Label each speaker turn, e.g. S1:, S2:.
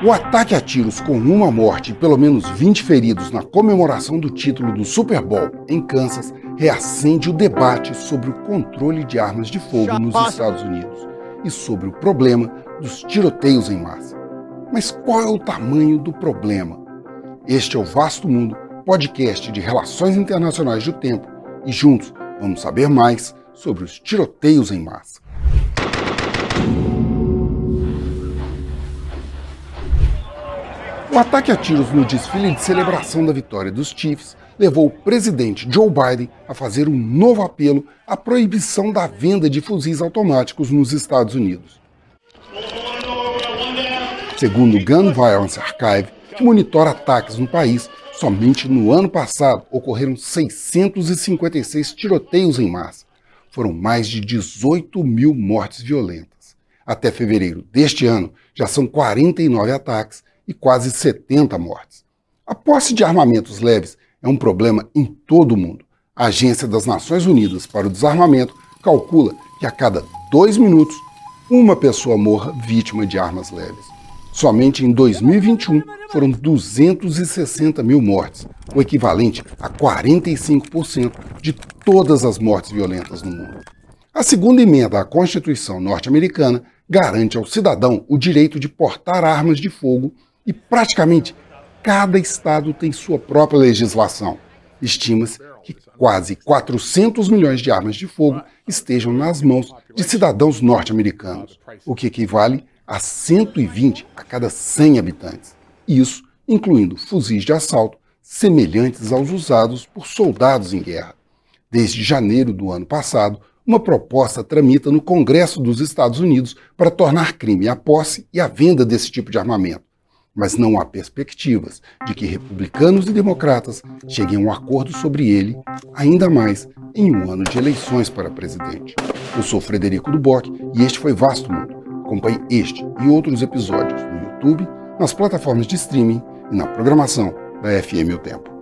S1: O ataque a tiros com uma morte e pelo menos 20 feridos na comemoração do título do Super Bowl em Kansas reacende o debate sobre o controle de armas de fogo nos Estados Unidos e sobre o problema dos tiroteios em massa. Mas qual é o tamanho do problema? Este é o Vasto Mundo, podcast de relações internacionais do tempo, e juntos vamos saber mais sobre os tiroteios em massa. O ataque a tiros no desfile de celebração da vitória dos Chiefs levou o presidente Joe Biden a fazer um novo apelo à proibição da venda de fuzis automáticos nos Estados Unidos. Segundo o Gun Violence Archive, que monitora ataques no país, somente no ano passado ocorreram 656 tiroteios em massa. Foram mais de 18 mil mortes violentas. Até fevereiro deste ano, já são 49 ataques e quase 70 mortes. A posse de armamentos leves é um problema em todo o mundo. A Agência das Nações Unidas para o Desarmamento calcula que a cada dois minutos uma pessoa morra vítima de armas leves. Somente em 2021 foram 260 mil mortes, o equivalente a 45% de todas as mortes violentas no mundo. A segunda emenda à Constituição norte-americana garante ao cidadão o direito de portar armas de fogo e praticamente cada estado tem sua própria legislação. Estima-se que quase 400 milhões de armas de fogo estejam nas mãos de cidadãos norte-americanos, o que equivale a 120 a cada 100 habitantes. Isso incluindo fuzis de assalto semelhantes aos usados por soldados em guerra. Desde janeiro do ano passado, uma proposta tramita no Congresso dos Estados Unidos para tornar crime a posse e a venda desse tipo de armamento mas não há perspectivas de que republicanos e democratas cheguem a um acordo sobre ele, ainda mais em um ano de eleições para presidente. Eu sou Frederico Duboc e este foi Vasto Mundo. Acompanhe este e outros episódios no YouTube, nas plataformas de streaming e na programação da FM O Tempo.